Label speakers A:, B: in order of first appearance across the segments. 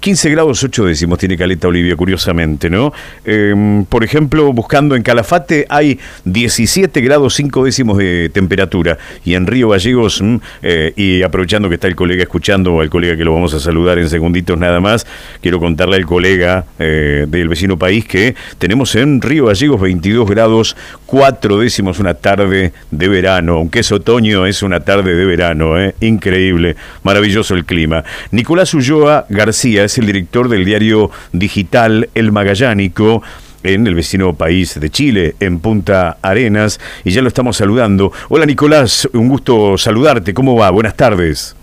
A: 15 grados 8 décimos tiene Caleta Olivia, curiosamente, ¿no? Eh, por ejemplo, buscando en Calafate hay 17 grados 5 décimos de temperatura. Y en Río Gallegos, mm, eh, y aprovechando que está el colega escuchando, al colega que lo vamos a saludar en segunditos nada más, quiero contarle al colega eh, del vecino país que tenemos en Río Gallegos 22 grados 4 décimos una tarde de verano. Aunque es otoño, es una tarde de verano, ¿eh? Increíble, maravilloso el clima. Nicolás Ulloa García es el director del diario digital El Magallánico en el vecino país de Chile, en Punta Arenas, y ya lo estamos saludando. Hola Nicolás, un gusto saludarte, ¿cómo va? Buenas tardes.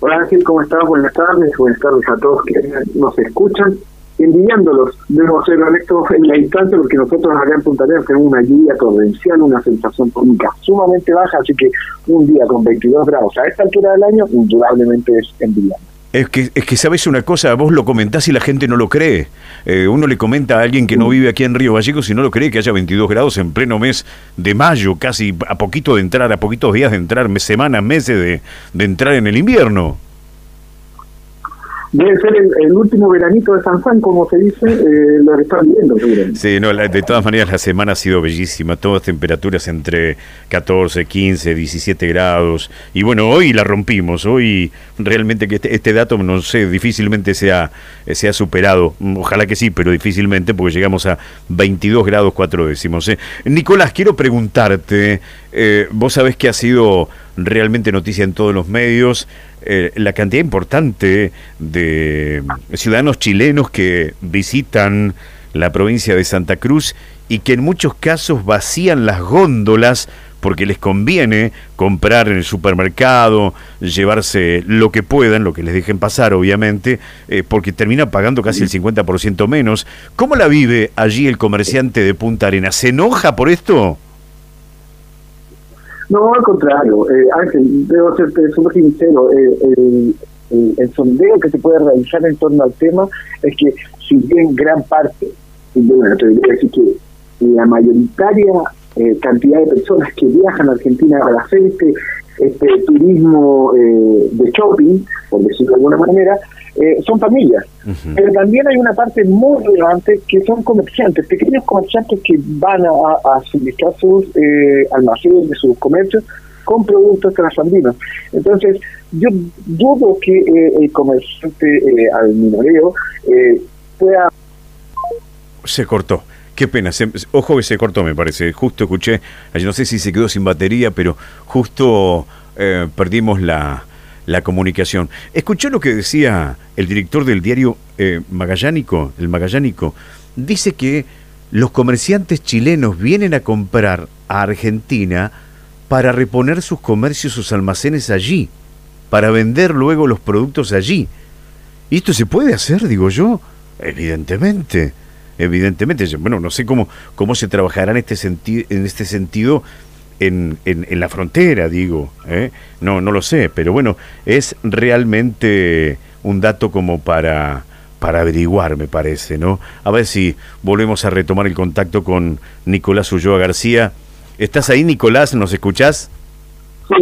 B: Hola Ángel, ¿cómo estás? Buenas tardes, buenas tardes a todos que nos escuchan. Envidiándolos, debo ser honesto en la instancia, porque nosotros acá en Punta Arenas tenemos una lluvia torrencial, una sensación térmica sumamente baja, así que un día con 22 grados a esta altura del año, indudablemente es envidiable.
A: Es que, es que sabes una cosa, vos lo comentás y la gente no lo cree. Eh, uno le comenta a alguien que no vive aquí en Río Gallegos y no lo cree que haya 22 grados en pleno mes de mayo, casi a poquito de entrar, a poquitos días de entrar, semanas, meses de, de entrar en el invierno.
B: Debe ser el, el último veranito de San Juan, como se dice, eh, lo que están viendo, seguramente.
A: Sí, no, la- de todas maneras la semana ha sido bellísima, todas temperaturas entre 14, 15, 17 grados. Y bueno, hoy la rompimos, hoy realmente que este, este dato, no sé, difícilmente sea, sea superado. Mm, Ojalá que sí, pero difícilmente porque llegamos a 22 grados 4 décimos. ¿eh? Nicolás, quiero preguntarte, eh, vos sabés que ha sido realmente noticia en todos los medios, eh, la cantidad importante de ciudadanos chilenos que visitan la provincia de Santa Cruz y que en muchos casos vacían las góndolas porque les conviene comprar en el supermercado, llevarse lo que puedan, lo que les dejen pasar, obviamente, eh, porque termina pagando casi el 50% menos. ¿Cómo la vive allí el comerciante de Punta Arenas? ¿Se enoja por esto?
B: No, al contrario, eh, Ángel, debo serte súper sincero. eh, el, sondeo que se puede realizar en torno al tema es que, si bien gran parte, bueno, decir que la mayoritaria eh, cantidad de personas que viajan a Argentina para hacer este, este turismo eh, de shopping, por decirlo de alguna manera, eh, son familias. Pero también hay una parte muy relevante que son comerciantes, pequeños comerciantes que van a, a suministrar sus eh, almacenes, sus comercios con productos trasandinos. Entonces, yo dudo que eh, el comerciante eh, al minoreo eh, pueda
A: Se cortó. Qué pena. se- ojo que se cortó, me parece. Justo escuché, no sé si se quedó sin batería, pero justo eh, perdimos la, la comunicación. ¿Escuchó lo que decía el director del diario eh, Magallánico? El Magallánico dice que los comerciantes chilenos vienen a comprar a Argentina para reponer sus comercios, sus almacenes allí, para vender luego los productos allí. ¿Y esto se puede hacer, digo yo? Evidentemente, evidentemente. Bueno, no sé cómo, cómo se trabajará en este, en este sentido en, en- en la frontera, digo. ¿eh? No, no lo sé, pero bueno, es realmente un dato como para, para averiguar, me parece, ¿no? A ver si volvemos a retomar el contacto con Nicolás Ulloa García. ¿Estás ahí, Nicolás? ¿Nos escuchás?
B: Sí.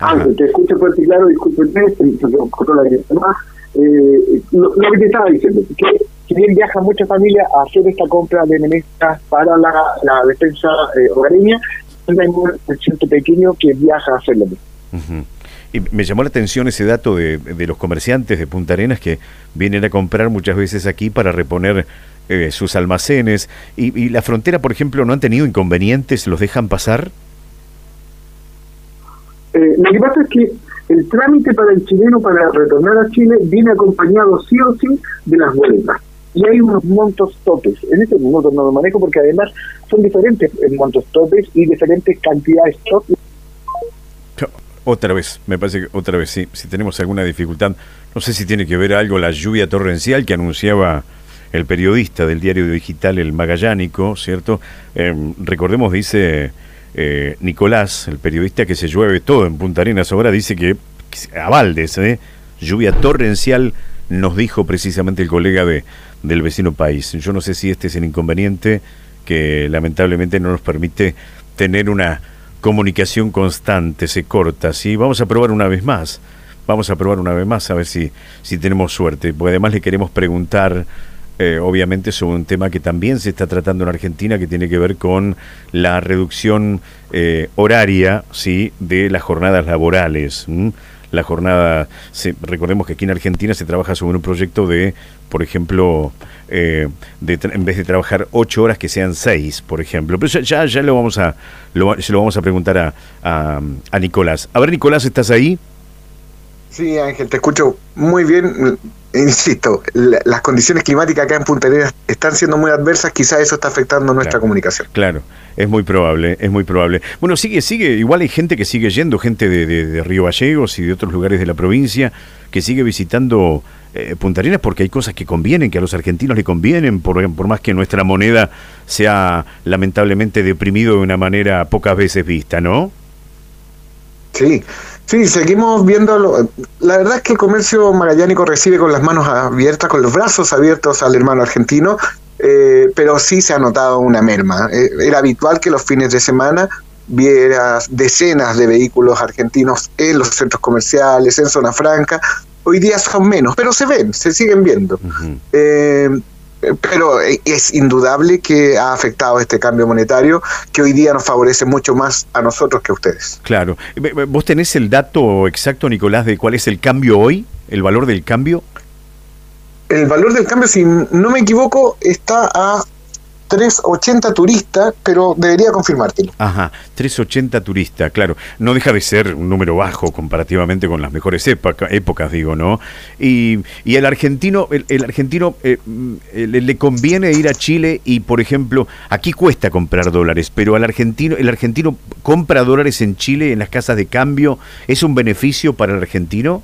B: Ángel, te escucho fuerte y claro, discúlpenme, se me cortó la llamada. Eh, lo, lo que te estaba diciendo, que si bien viaja mucha familia a hacer esta compra de menestras para la, la defensa eh, hogareña, ciento pequeño que viaja a hacerlo.
A: Y me llamó la atención ese dato de, de los comerciantes de Punta Arenas que vienen a comprar muchas veces aquí para reponer eh, sus almacenes. Y, y la frontera, por ejemplo, no han tenido inconvenientes, los dejan pasar.
B: Eh, lo que pasa es que el trámite para el chileno para retornar a Chile viene acompañado sí o sí de las boletas. Y hay unos montos topes. En este momento no lo manejo porque además son diferentes eh, montos topes y diferentes cantidades topes.
A: Otra vez, me parece que otra vez, sí. Si tenemos alguna dificultad, no sé si tiene que ver algo la lluvia torrencial que anunciaba el periodista del diario digital El Magallánico, ¿cierto? Eh, recordemos, dice eh, Nicolás, el periodista, que se llueve todo en Punta Arenas. Ahora dice que, a baldes, ¿eh? Lluvia torrencial, nos dijo precisamente el colega de, del vecino país. Yo no sé si este es el inconveniente que lamentablemente no nos permite tener una comunicación constante, se corta, ¿sí? Vamos a probar una vez más. Vamos a probar una vez más a ver si, si tenemos suerte. Porque además le queremos preguntar, eh, obviamente, sobre un tema que también se está tratando en Argentina, que tiene que ver con la reducción eh, horaria, ¿sí? De las jornadas laborales la jornada, recordemos que aquí en Argentina se trabaja sobre un proyecto de, por ejemplo, eh, de, en vez de trabajar ocho horas que sean seis, por ejemplo. Pero ya, ya, lo vamos a, lo, se lo vamos a preguntar a, a, a Nicolás. A ver, Nicolás, ¿estás ahí?
B: Sí, Ángel, te escucho muy bien insisto, las condiciones climáticas acá en Punta Arenas están siendo muy adversas, quizás eso está afectando nuestra comunicación.
A: Claro, es muy probable, es muy probable. Bueno, sigue, sigue, igual hay gente que sigue yendo, gente de, Río Gallegos y de otros lugares de la provincia, que sigue visitando eh, Punta Arenas porque hay cosas que convienen, que a los argentinos le convienen, por, por más que nuestra moneda sea lamentablemente deprimido de una manera pocas veces vista, ¿no?
B: Sí, Sí, seguimos viendo. la verdad es que el comercio magallánico recibe con las manos abiertas, con los brazos abiertos al hermano argentino, eh, pero sí se ha notado una merma. Eh, era habitual que los fines de semana vieras decenas de vehículos argentinos en los centros comerciales, en zona franca. Hoy día son menos, pero se ven, se siguen viendo. Pero eh, es indudable que ha afectado este cambio monetario que hoy día nos favorece mucho más a nosotros que a ustedes.
A: Claro. ¿Vos tenés el dato exacto, Nicolás, de cuál es el cambio hoy? ¿El valor del cambio?
B: El valor del cambio, si no me equivoco, está a 380 turistas, pero debería confirmártelo.
A: Ajá, 380 turistas, claro. No deja de ser un número bajo comparativamente con las mejores épocas, digo, ¿no? Y, y el argentino, el, argentino eh, mm, le, conviene ir a Chile y, por ejemplo, aquí cuesta comprar dólares, pero al argentino, el argentino compra dólares en Chile en las casas de cambio, ¿es un beneficio para el argentino?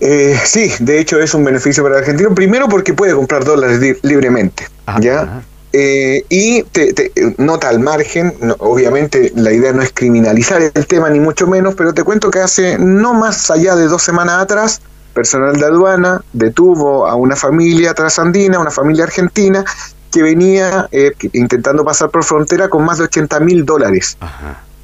B: Eh, sí, de hecho es un beneficio para el argentino. Primero porque puede comprar dólares libremente. ¿Ya? Eh, y te, nota al margen, obviamente la idea no es criminalizar el tema ni mucho menos, pero te cuento que hace no más allá de dos semanas atrás, personal de aduana detuvo a una familia trasandina, una familia argentina, que venía eh, intentando pasar por frontera con más de 80 mil dólares.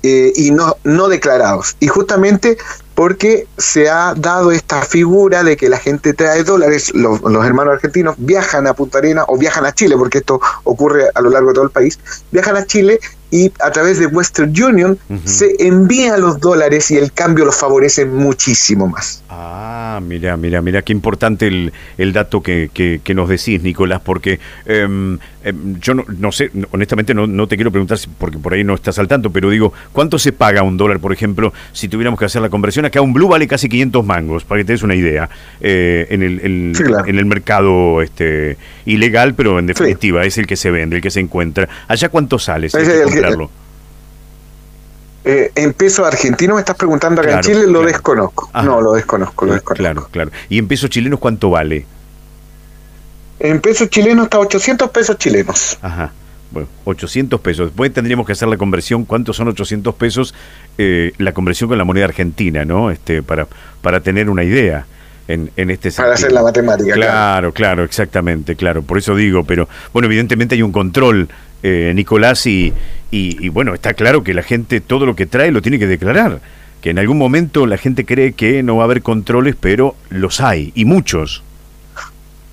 B: y no, no declarados. Y justamente porque se ha dado esta figura de que la gente trae dólares, los, hermanos argentinos viajan a Punta Arena o viajan a Chile, porque esto ocurre a lo largo de todo el país, viajan a Chile y a través de Western Union se envían los dólares y el cambio los favorece muchísimo más.
A: Ah, mira, mira, mira, qué importante el, el dato que, que, nos decís, Nicolás, porque em, yo no, sé, honestamente no, no, te quiero preguntar porque por ahí no estás al tanto, pero digo, ¿cuánto se paga un dólar, por ejemplo, si tuviéramos que hacer la conversión? Acá un blue vale casi 500 mangos, para que te des una idea, eh, en, el, en el mercado este ilegal, pero en definitiva es el que se vende, el que se encuentra. ¿Allá cuánto sale? Si comprarlo?
B: Eh, en peso argentino me estás preguntando acá en Chile, lo desconozco. No, lo desconozco, lo desconozco.
A: Claro, claro. ¿Y en pesos chilenos cuánto vale?
B: En pesos chilenos está 800 pesos chilenos.
A: Ajá. Bueno, 800 pesos. Después tendríamos que hacer la conversión. ¿Cuántos son 800 pesos? Eh, la conversión con la moneda argentina, ¿no? Este, para, para tener una idea. En, en, este
B: sentido. Para hacer la matemática.
A: Claro, claro, exactamente, claro. Por eso digo, pero bueno, evidentemente hay un control, eh, Nicolás, y, y, bueno, está claro que la gente todo lo que trae lo tiene que declarar. Que en algún momento la gente cree que no va a haber controles, pero los hay, y muchos.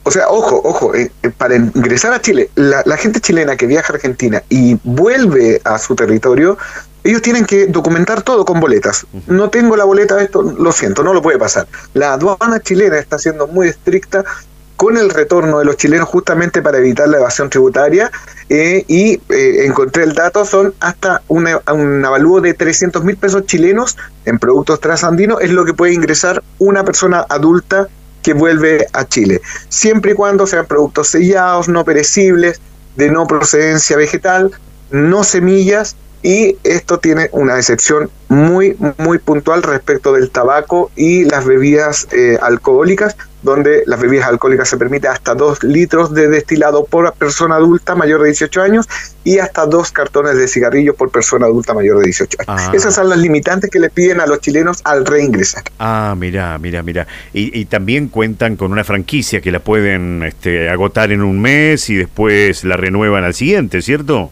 B: O sea, ojo, ojo, eh, eh, para ingresar a Chile, la, gente chilena que viaja a Argentina y vuelve a su territorio, ellos tienen que documentar todo con boletas. No tengo la boleta de esto, lo siento, no lo puede pasar. La aduana chilena está siendo muy estricta con el retorno de los chilenos justamente para evitar la evasión tributaria eh, y encontré el dato, son hasta una, un avalúo de 300 mil pesos chilenos en productos trasandinos, es lo que puede ingresar una persona adulta que vuelve a Chile, siempre y cuando sean productos sellados, no perecibles, de no procedencia vegetal, no semillas y esto tiene una excepción muy, muy puntual respecto del tabaco y las bebidas eh, alcohólicas, donde las bebidas alcohólicas se permite hasta 2 litros de destilado por persona adulta mayor de 18 años y hasta dos cartones de cigarrillos por persona adulta mayor de 18 años. Ah. Esas son las limitantes que le piden a los chilenos al reingresar.
A: Ah, mira, mira, mira. Y, también cuentan con una franquicia que la pueden este, agotar en un mes y después la renuevan al siguiente, ¿cierto?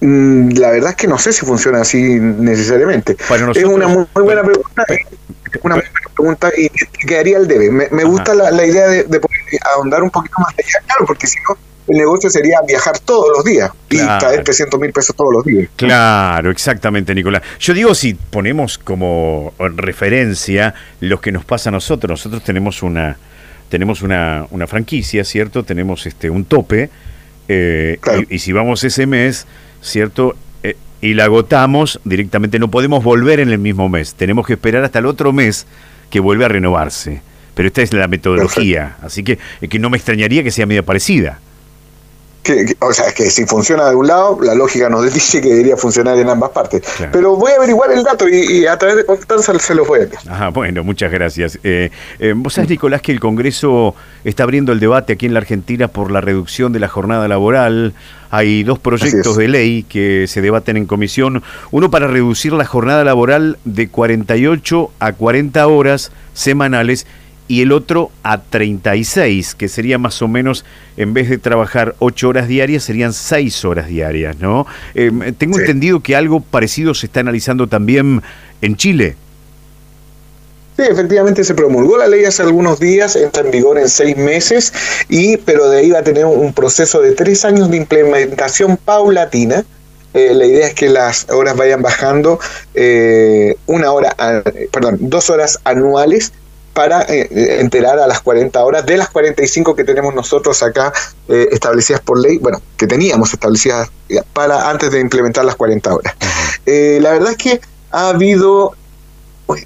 B: Mm, la verdad es que no sé si funciona así necesariamente. es una muy, buena pregunta. Una muy buena pregunta y quedaría el debe. Me, gusta la, idea de, poder ahondar un poquito más allá, claro, porque si no, el negocio sería viajar todos los días y traer 300 mil pesos todos los días.
A: Claro, exactamente, Nicolás. Yo digo, si ponemos como referencia lo que nos pasa a nosotros, nosotros tenemos una tenemos una, una franquicia, ¿cierto? Tenemos este un tope eh, y, si vamos ese mes, ¿cierto? Eh, y la agotamos, directamente no podemos volver en el mismo mes. Tenemos que esperar hasta el otro mes que vuelve a renovarse. Pero esta es la metodología, así que, que no me extrañaría que sea media parecida
B: o sea, que si funciona de un lado, la lógica nos dice que debería funcionar en ambas partes. Pero voy a averiguar el dato y, a través de Constanza se los voy a enviar.
A: Ajá, bueno, muchas gracias. Eh, eh, Vos sabés, Nicolás, que el Congreso está abriendo el debate aquí en la Argentina por la reducción de la jornada laboral. Hay dos proyectos de ley que se debaten en comisión. Uno para reducir la jornada laboral de 48 a 40 horas semanales y el otro a 36, que sería más o menos, en vez de trabajar 8 horas diarias, serían 6 horas diarias, ¿no? Em, tengo entendido que algo parecido se está analizando también en Chile.
B: Sí, efectivamente se promulgó la ley hace algunos días, entra en vigor en seis meses, y pero de ahí va a tener un proceso de tres años de implementación paulatina. Eh, la idea es que las horas vayan bajando eh, una hora, perdón, dos horas anuales para eh, enterar a las 40 horas de las 45 que tenemos nosotros acá eh, establecidas por ley, bueno, que teníamos establecidas para antes de implementar las 40 horas. Eh, la verdad es que ha habido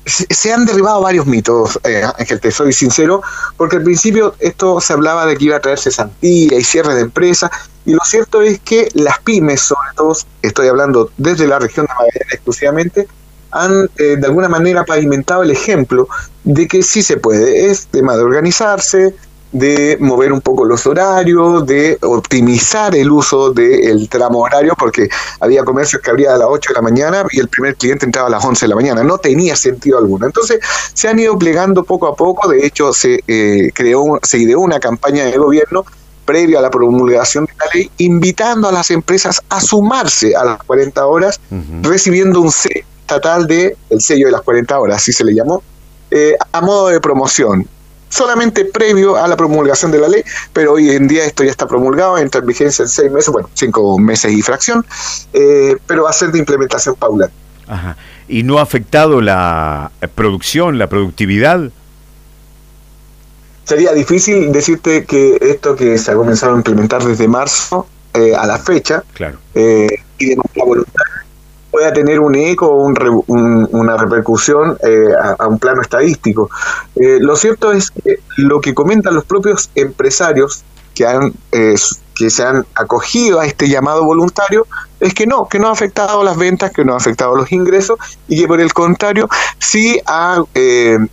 B: se han derribado varios mitos, Ángel, te soy sincero, porque al principio esto se hablaba de que iba a traer cesantía y cierre de empresas, y lo cierto es que las pymes, sobre todo, estoy hablando desde la región de Magallanes exclusivamente, han eh, de alguna manera pavimentado el ejemplo de que sí se puede. Es tema de organizarse, de mover un poco los horarios, de optimizar el uso del tramo horario, porque había comercios que abrían a las 8 de la mañana y el primer cliente entraba a las 11 de la mañana. No tenía sentido alguno. Entonces se han ido plegando poco a poco. De hecho, se, eh, creó, se ideó una campaña de gobierno previo a la promulgación de la ley, invitando a las empresas a sumarse a las 40 horas, recibiendo un C estatal de el sello de las 40 horas, así se le llamó, eh, a modo de promoción, solamente previo a la promulgación de la ley, pero hoy en día esto ya está promulgado, entra en vigencia en seis meses, bueno, cinco meses y fracción, eh, pero va a ser de implementación paulatina.
A: Ajá. ¿Y no ha afectado la producción, la productividad?
B: Sería difícil decirte que esto que se ha comenzado a implementar desde marzo eh, a la fecha
A: claro.
B: y de manera voluntaria pueda tener un eco o una repercusión eh, a, un plano estadístico. Eh, lo cierto es que lo que comentan los propios empresarios que han eh, que se han acogido a este llamado voluntario es que no, que no ha afectado las ventas, que no ha afectado los ingresos y que por el contrario sí ha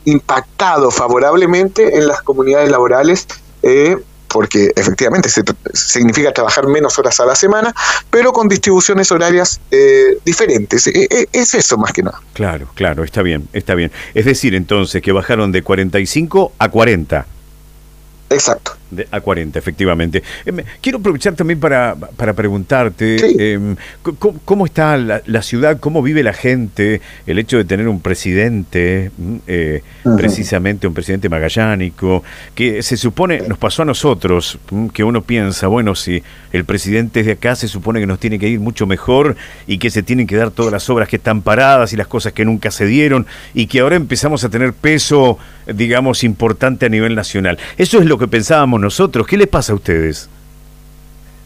B: impactado favorablemente en las comunidades laborales porque efectivamente se, significa trabajar menos horas a la semana, pero con distribuciones horarias eh, diferentes. E, e, es eso más que nada.
A: Claro, claro, está bien, está bien. Es decir, entonces, que bajaron de 45 a 40.
B: Exacto.
A: De a 40, efectivamente. Em, quiero aprovechar también para, para preguntarte em, ¿cómo, está la, ciudad, cómo vive la gente, el hecho de tener un presidente, mm, eh, precisamente un presidente magallánico, que se supone, nos pasó a nosotros, mm, que uno piensa, bueno, si el presidente es de acá, se supone que nos tiene que ir mucho mejor y que se tienen que dar todas las obras que están paradas y las cosas que nunca se dieron y que ahora empezamos a tener peso, digamos, importante a nivel nacional. Eso es lo que pensábamos nosotros. ¿Qué les pasa a ustedes?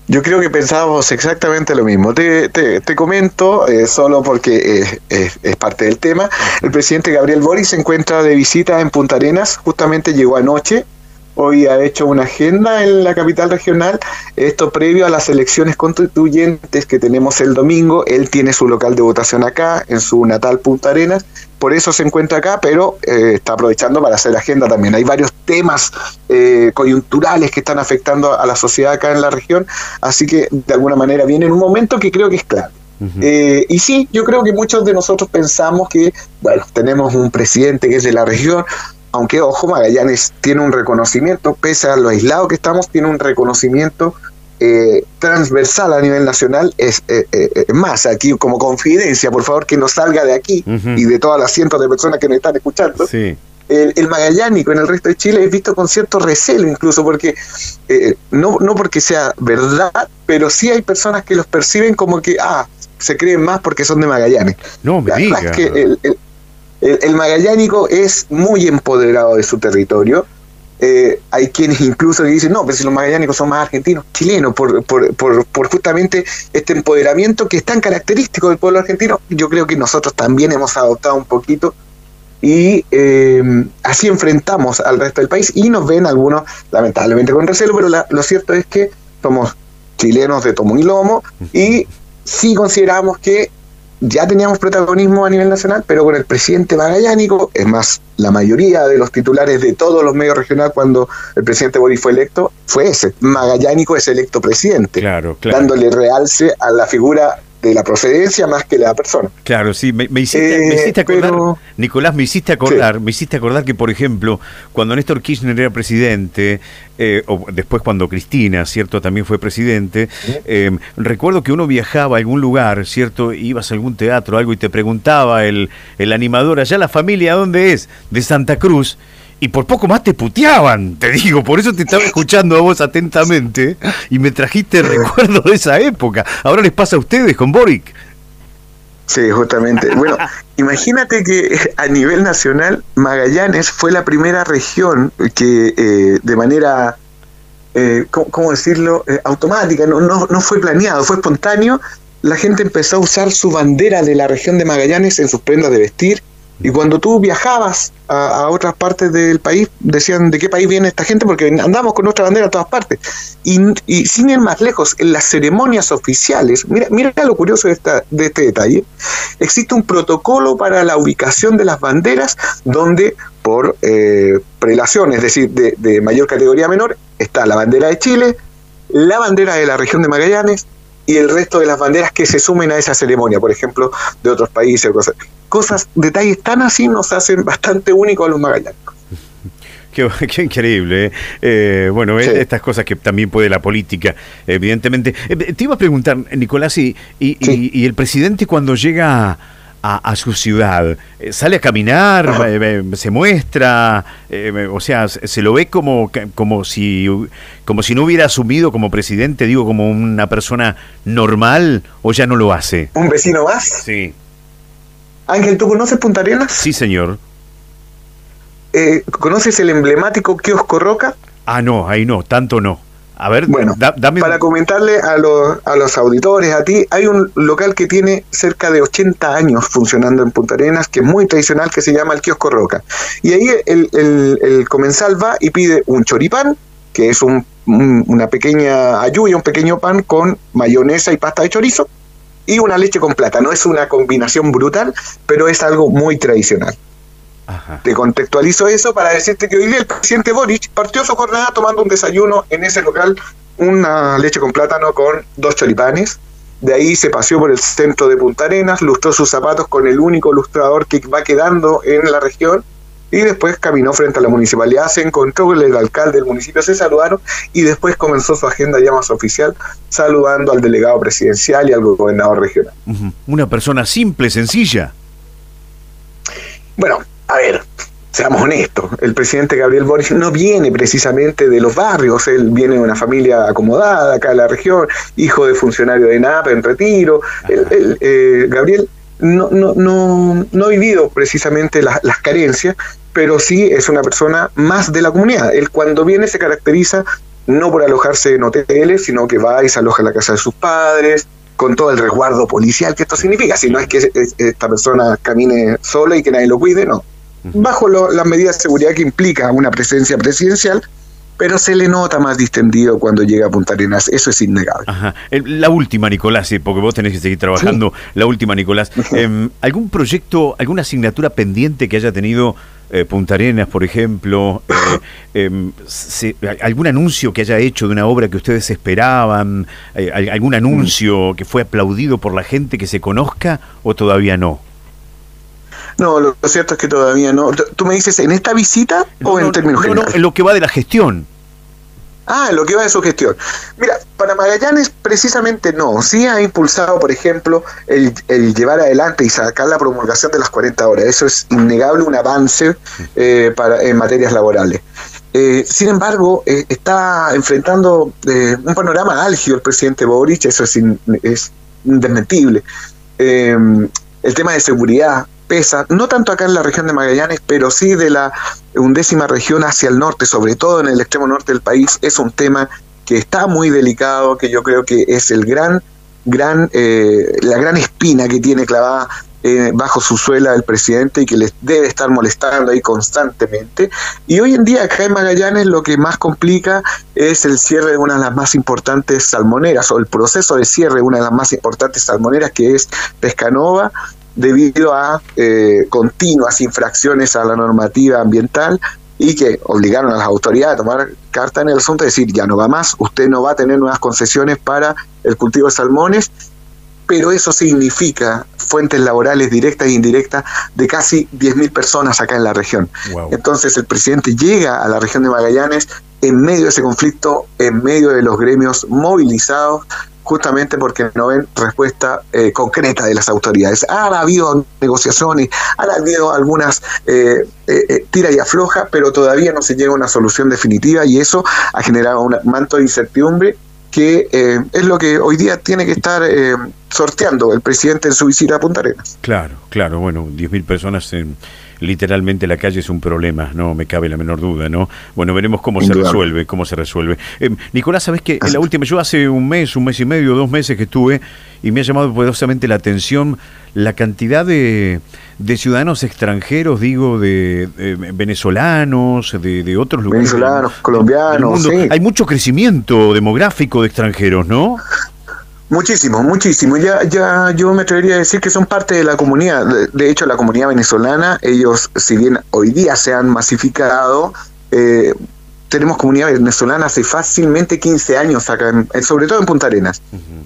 B: Yo creo que pensábamos exactamente lo mismo. Te, te, comento, eh, solo porque es parte del tema, el presidente Gabriel Boris se encuentra de visita en Punta Arenas, justamente llegó anoche, hoy ha hecho una agenda en la capital regional, esto previo a las elecciones constituyentes que tenemos el domingo, él tiene su local de votación acá, en su natal Punta Arenas, por eso se encuentra acá, pero eh, está aprovechando para hacer agenda también. Hay varios temas eh, coyunturales que están afectando a la sociedad acá en la región, así que de alguna manera viene en un momento que creo que es clave. Eh, y sí, yo creo que muchos de nosotros pensamos que, bueno, tenemos un presidente que es de la región, aunque ojo, Magallanes tiene un reconocimiento, pese a lo aislado que estamos, tiene un reconocimiento eh, transversal a nivel nacional. Es eh, eh, más, aquí como confidencia, por favor, que no salga de aquí y de todas las cientos de personas que nos están escuchando.
A: Sí.
B: El, el, magallánico en el resto de Chile es visto con cierto recelo, incluso porque, no, no porque sea verdad, pero sí hay personas que los perciben como que, ah, se creen más porque son de Magallanes.
A: No, me diga.
B: que el, el, el, magallánico es muy empoderado de su territorio. Eh, hay quienes incluso dicen, no, pero si los magallánicos son más argentinos, chilenos, por, por, por, por, justamente este empoderamiento que es tan característico del pueblo argentino, yo creo que nosotros también hemos adoptado un poquito y eh, así enfrentamos al resto del país y nos ven algunos lamentablemente con recelo, pero lo cierto es que somos chilenos de tomo y lomo y sí consideramos que ya teníamos protagonismo a nivel nacional, pero con el presidente magallánico, es más, la mayoría de los titulares de todos los medios regionales cuando el presidente Boris fue electo, fue ese, magallánico es electo presidente,
A: claro, claro.
B: dándole realce a la figura de la procedencia más que de la persona.
A: Claro, sí, me, me, hiciste, eh, me hiciste, acordar, pero, Nicolás, me hiciste acordar, sí. me hiciste acordar que, por ejemplo, cuando Néstor Kirchner era presidente, eh, o después cuando Cristina, ¿cierto?, también fue presidente, eh, recuerdo que uno viajaba a algún lugar, ¿cierto?, ibas a algún teatro, algo, y te preguntaba el, el animador, allá la familia, ¿dónde es? De Santa Cruz y por poco más te puteaban, te digo, por eso te estaba escuchando a vos atentamente y me trajiste recuerdo de esa época. Ahora les pasa a ustedes con Boric.
B: Sí, justamente. Bueno, imagínate que a nivel nacional Magallanes fue la primera región que eh, de manera, eh, ¿cómo, ¿cómo, decirlo?, eh, automática, no, no, no fue planeado, fue espontáneo. La gente empezó a usar su bandera de la región de Magallanes en sus prendas de vestir y cuando tú viajabas a, otras partes del país, decían de qué país viene esta gente, porque andamos con nuestra bandera a todas partes. Y, sin ir más lejos, en las ceremonias oficiales, mira, mira lo curioso de, esta, de este detalle, existe un protocolo para la ubicación de las banderas donde por eh, prelación, es decir, de, de mayor categoría menor, está la bandera de Chile, la bandera de la región de Magallanes, y el resto de las banderas que se sumen a esa ceremonia, por ejemplo, de otros países. Cosas, cosas detalles tan así nos hacen bastante únicos a los magallánicos.
A: Qué, qué, increíble. ¿eh? Eh, bueno, sí. estas cosas que también puede la política, evidentemente. Eh, te iba a preguntar, Nicolás, y, y, sí. y, y el presidente cuando llega a, a, su ciudad? ¿Sale a caminar? Eh, ¿Se muestra? Eh, o sea, ¿se lo ve como, como, si, como si no hubiera asumido como presidente, digo, como una persona normal o ya no lo hace?
B: ¿Un vecino más?
A: Sí.
B: Ángel, ¿tú conoces Punta Arenas?
A: Sí, señor.
B: Eh, ¿Conoces el emblemático kiosco Roca?
A: Ah, no, ahí no, tanto no. A ver,
B: bueno, da, dame... para comentarle a los, a los auditores, a ti, hay un local que tiene cerca de 80 años funcionando en Punta Arenas, que es muy tradicional, que se llama el Kiosco Roca. Y ahí el, el, el comensal va y pide un choripán, que es un, un, una pequeña ayuya, un pequeño pan con mayonesa y pasta de chorizo, y una leche con plátano. Es una combinación brutal, pero es algo muy tradicional. Ajá. Te contextualizo eso para decirte que hoy día el presidente Boric partió su jornada tomando un desayuno en ese local, una leche con plátano con dos choripanes. De ahí se paseó por el centro de Punta Arenas, lustró sus zapatos con el único lustrador que va quedando en la región y después caminó frente a la municipalidad, se encontró con el alcalde del municipio, se saludaron y después comenzó su agenda ya más oficial, saludando al delegado presidencial y al gobernador regional.
A: Una persona simple, sencilla.
B: Bueno, a ver, seamos honestos, el presidente Gabriel Boric no viene precisamente de los barrios, él viene de una familia acomodada acá en la región, hijo de funcionario de NAP en retiro. Eh, Gabriel no, no, no, no, ha vivido precisamente la, las carencias, pero sí es una persona más de la comunidad. Él cuando viene se caracteriza no por alojarse en hoteles, sino que va y se aloja en la casa de sus padres, con todo el resguardo policial que esto significa, si no es que esta persona camine sola y que nadie lo cuide, no. Bajo lo, las medidas de seguridad que implica una presencia presidencial, pero se le nota más distendido cuando llega a Punta Arenas, eso es innegable.
A: Ajá. La última, Nicolás, porque vos tenés que seguir trabajando, sí. la última, Nicolás. Eh, ¿Algún proyecto, alguna asignatura pendiente que haya tenido eh, Punta Arenas, por ejemplo? Eh, eh, se, ¿Algún anuncio que haya hecho de una obra que ustedes esperaban? ¿Algún anuncio que fue aplaudido por la gente que se conozca o todavía no?
B: No, lo, cierto es que todavía no. ¿Tú me dices en esta visita
A: no,
B: o en
A: no,
B: términos
A: no,
B: generales?
A: No, en lo que va de la gestión.
B: Ah, lo que va de su gestión. Mira, para Magallanes precisamente no. Sí ha impulsado, por ejemplo, el, llevar adelante y sacar la promulgación de las 40 horas. Eso es innegable un avance eh, para, en materias laborales. Eh, sin embargo, eh, está enfrentando un panorama álgido el presidente Boric, eso es, es indesmentible. el tema de seguridad, no tanto acá en la región de Magallanes, pero sí de la undécima región hacia el norte, sobre todo en el extremo norte del país, es un tema que está muy delicado, que yo creo que es el gran, gran, eh, la gran espina que tiene clavada eh, bajo su suela el presidente y que les debe estar molestando ahí constantemente. Y hoy en día acá en Magallanes lo que más complica es el cierre de una de las más importantes salmoneras o el proceso de cierre de una de las más importantes salmoneras que es Pescanova debido a eh, continuas infracciones a la normativa ambiental y que obligaron a las autoridades a tomar carta en el asunto y decir, ya no va más, usted no va a tener nuevas concesiones para el cultivo de salmones, pero eso significa fuentes laborales directas e indirectas de casi 10.000 personas acá en la región. Entonces el presidente llega a la región de Magallanes en medio de ese conflicto, en medio de los gremios movilizados, justamente porque no ven respuesta eh, concreta de las autoridades. Han habido negociaciones, han habido algunas eh, eh, tira y afloja, pero todavía no se llega a una solución definitiva y eso ha generado un manto de incertidumbre que es lo que hoy día tiene que estar sorteando el presidente en su visita a Punta Arenas.
A: Claro, claro, bueno, 10.000 personas en literalmente la calle es un problema, no me cabe la menor duda, ¿no? Bueno, veremos cómo se resuelve, cómo se resuelve. Eh, Nicolás, ¿sabes qué? En la última, yo hace un mes, un mes y medio, dos meses que estuve y me ha llamado poderosamente la atención la cantidad de, de ciudadanos extranjeros, digo, de, venezolanos, de, otros lugares.
B: Venezolanos, colombianos, sí.
A: Hay mucho crecimiento demográfico de extranjeros, ¿no?
B: Muchísimo, muchísimo. Ya, ya yo me atrevería a decir que son parte de la comunidad. De, hecho, la comunidad venezolana, ellos, si bien hoy día se han masificado, eh, tenemos comunidad venezolana hace fácilmente 15 años acá, sobre todo en Punta Arenas.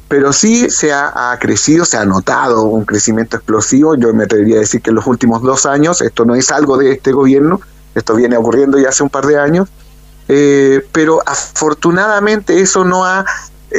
B: Pero sí se ha, crecido, se ha notado un crecimiento explosivo. Yo me atrevería a decir que en los últimos dos años, esto no es algo de este gobierno, esto viene ocurriendo ya hace un par de años, eh, pero afortunadamente eso no ha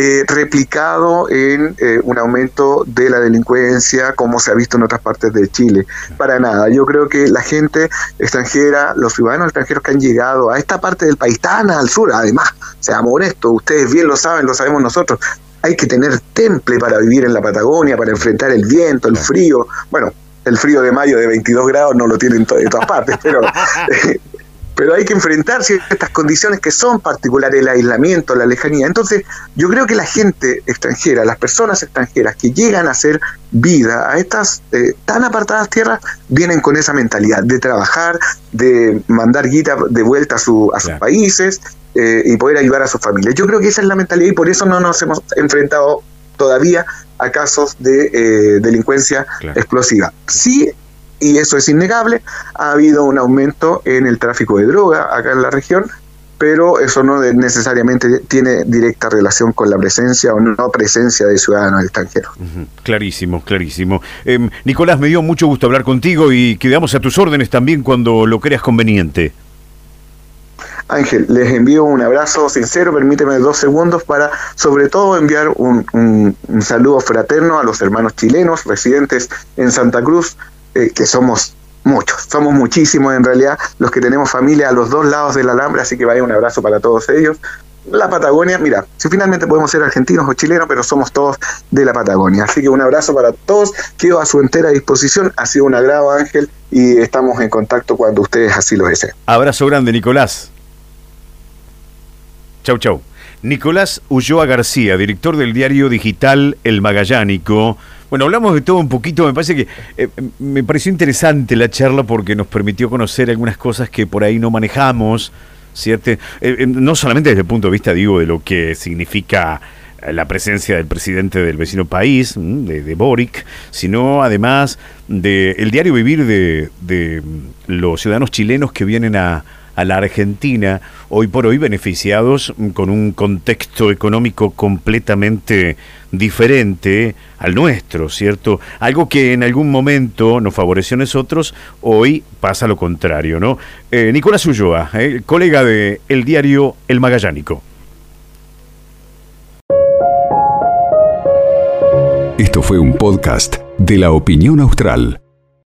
B: eh, replicado en eh, un aumento de la delincuencia como se ha visto en otras partes de Chile. Para nada, yo creo que la gente extranjera, los ciudadanos extranjeros que han llegado a esta parte del país, tan al sur, además, seamos honestos, ustedes bien lo saben, lo sabemos nosotros, hay que tener temple para vivir en la Patagonia, para enfrentar el viento, el frío. Bueno, el frío de mayo de 22 grados no lo tienen en todas partes, pero pero hay que enfrentarse a estas condiciones que son particulares, el aislamiento, la lejanía. Entonces, yo creo que la gente extranjera, las personas extranjeras que llegan a hacer vida a estas eh, tan apartadas tierras, vienen con esa mentalidad de trabajar, de mandar guita de vuelta a, sus países eh, y poder ayudar a sus familias. Yo creo que esa es la mentalidad y por eso no nos hemos enfrentado todavía a casos de eh, delincuencia explosiva. Sí y eso es innegable, ha habido un aumento en el tráfico de droga acá en la región, pero eso no necesariamente tiene directa relación con la presencia o no presencia de ciudadanos extranjeros.
A: Clarísimo, clarísimo. Em, Nicolás, me dio mucho gusto hablar contigo y quedamos a tus órdenes también cuando lo creas conveniente.
B: Ángel, les envío un abrazo sincero, permíteme dos segundos para sobre todo enviar un, un saludo fraterno a los hermanos chilenos residentes en Santa Cruz, eh, que somos muchos, somos muchísimos en realidad los que tenemos familia a los dos lados del alambre, así que vaya un abrazo para todos ellos. La Patagonia, mira, si finalmente podemos ser argentinos o chilenos, pero somos todos de la Patagonia. Así que un abrazo para todos, quedo a su entera disposición, ha sido un agrado Ángel y estamos en contacto cuando ustedes así lo deseen.
A: Abrazo grande, Nicolás. Chau, chau. Nicolás Ulloa García, director del diario digital El Magallánico bueno, hablamos de todo un poquito, me parece que eh, me pareció interesante la charla porque nos permitió conocer algunas cosas que por ahí no manejamos, ¿cierto? Eh, eh, no solamente desde el punto de vista, digo, de lo que significa la presencia del presidente del vecino país, de, de Boric, sino además del diario vivir de, de los ciudadanos chilenos que vienen a, a la Argentina, hoy por hoy beneficiados con un contexto económico completamente diferente al nuestro, ¿cierto? Algo que en algún momento nos favoreció a nosotros, hoy pasa lo contrario, ¿no? Eh, Nicolás Ulloa, colega de el diario El Magallánico. Esto fue un podcast de la opinión austral.